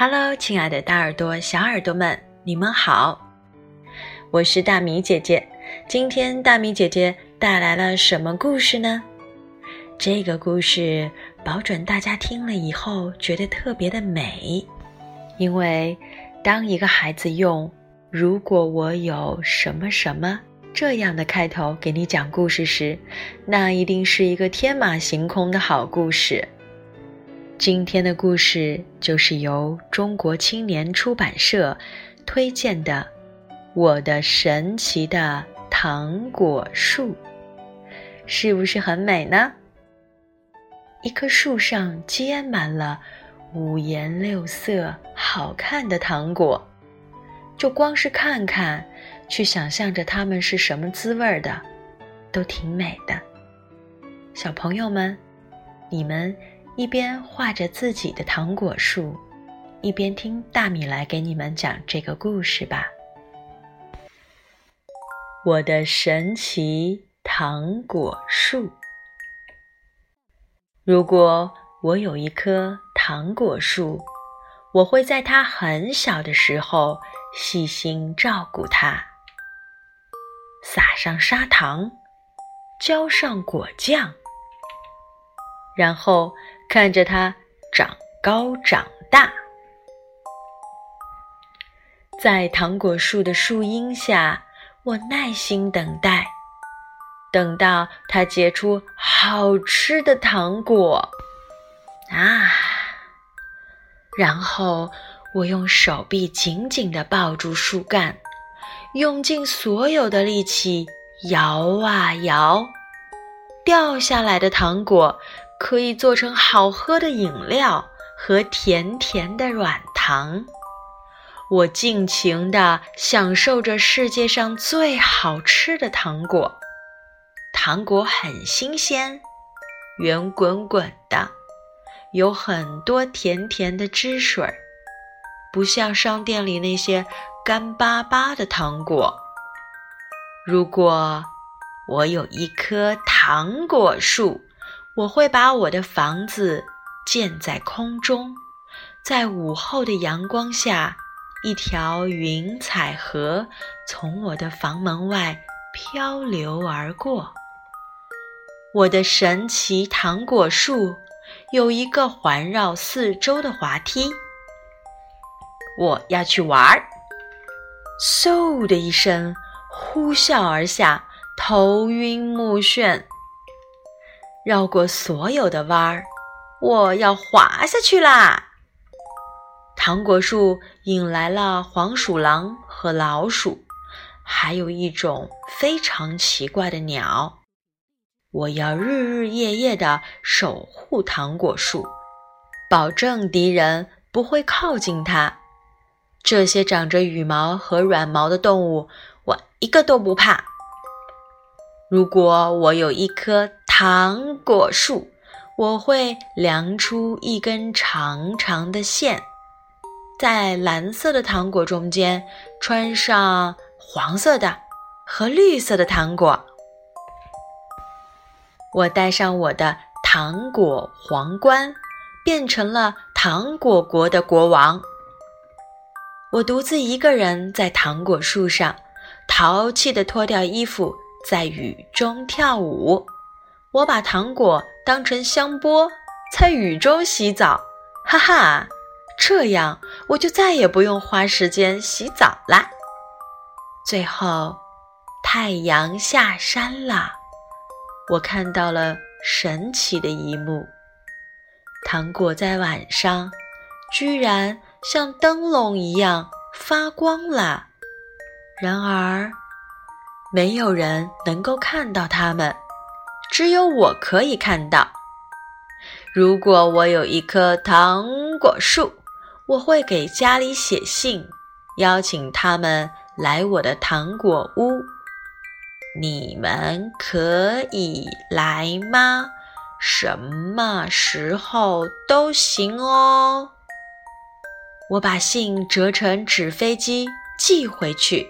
Hello，亲爱的大耳朵、小耳朵们，你们好！我是大米姐姐。今天大米姐姐带来了什么故事呢？这个故事保准大家听了以后觉得特别的美，因为当一个孩子用“如果我有什么什么”这样的开头给你讲故事时，那一定是一个天马行空的好故事。今天的故事就是由中国青年出版社推荐的《我的神奇的糖果树》，是不是很美呢？一棵树上结满了五颜六色、好看的糖果，就光是看看，去想象着它们是什么滋味的，都挺美的。小朋友们，你们。一边画着自己的糖果树，一边听大米来给你们讲这个故事吧。我的神奇糖果树。如果我有一棵糖果树，我会在它很小的时候细心照顾它，撒上砂糖，浇上果酱，然后。看着它长高长大，在糖果树的树荫下，我耐心等待，等到它结出好吃的糖果啊！然后我用手臂紧紧地抱住树干，用尽所有的力气摇啊摇，掉下来的糖果。可以做成好喝的饮料和甜甜的软糖，我尽情地享受着世界上最好吃的糖果。糖果很新鲜，圆滚滚的，有很多甜甜的汁水儿，不像商店里那些干巴巴的糖果。如果我有一棵糖果树。我会把我的房子建在空中，在午后的阳光下，一条云彩河从我的房门外漂流而过。我的神奇糖果树有一个环绕四周的滑梯，我要去玩儿。嗖的一声，呼啸而下，头晕目眩。绕过所有的弯儿，我要滑下去啦！糖果树引来了黄鼠狼和老鼠，还有一种非常奇怪的鸟。我要日日夜夜的守护糖果树，保证敌人不会靠近它。这些长着羽毛和软毛的动物，我一个都不怕。如果我有一颗。糖果树，我会量出一根长长的线，在蓝色的糖果中间穿上黄色的和绿色的糖果。我戴上我的糖果皇冠，变成了糖果国的国王。我独自一个人在糖果树上，淘气地脱掉衣服，在雨中跳舞。我把糖果当成香波，在雨中洗澡，哈哈，这样我就再也不用花时间洗澡啦。最后，太阳下山了，我看到了神奇的一幕：糖果在晚上居然像灯笼一样发光了。然而，没有人能够看到它们。只有我可以看到。如果我有一棵糖果树，我会给家里写信，邀请他们来我的糖果屋。你们可以来吗？什么时候都行哦。我把信折成纸飞机寄回去。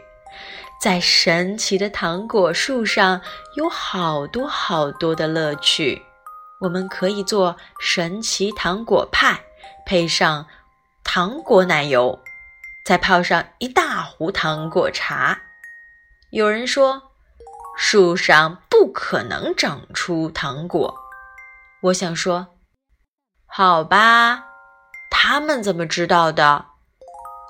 在神奇的糖果树上有好多好多的乐趣，我们可以做神奇糖果派，配上糖果奶油，再泡上一大壶糖果茶。有人说，树上不可能长出糖果。我想说，好吧，他们怎么知道的？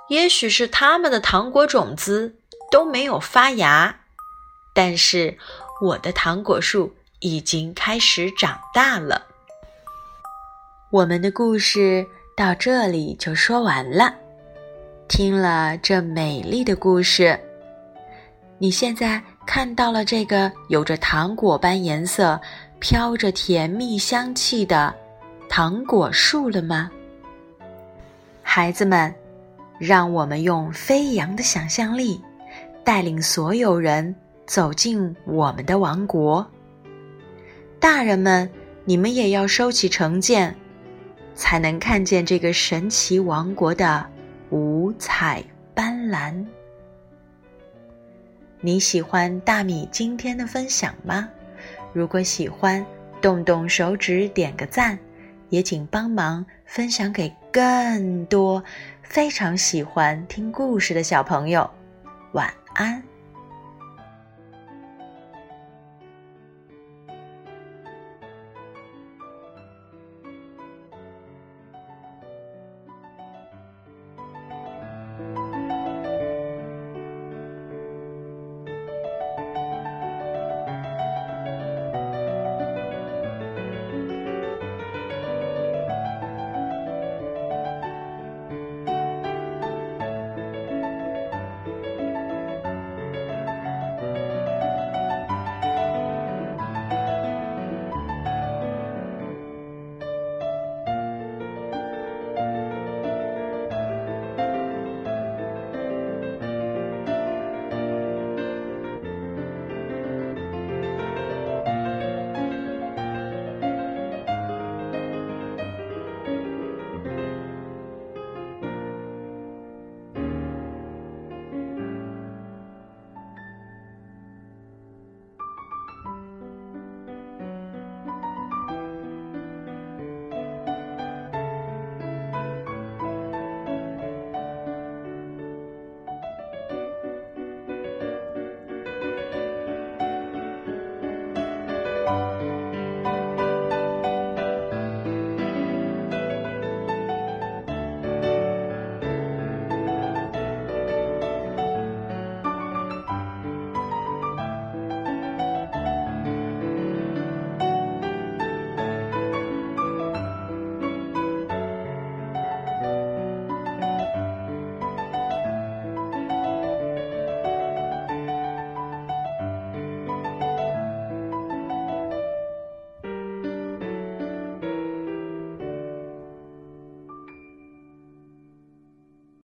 也许是他们的糖果种子都没有发芽，但是我的糖果树已经开始长大了。我们的故事到这里就说完了。听了这美丽的故事，你现在看到了这个有着糖果般颜色、飘着甜蜜香气的糖果树了吗？孩子们，让我们用飞扬的想象力，带领所有人走进我们的王国。大人们，你们也要收起成见。才能看见这个神奇王国的五彩斑斓。你喜欢大米今天的分享吗？如果喜欢，动动手指点个赞，也请帮忙分享给更多非常喜欢听故事的小朋友。晚安安。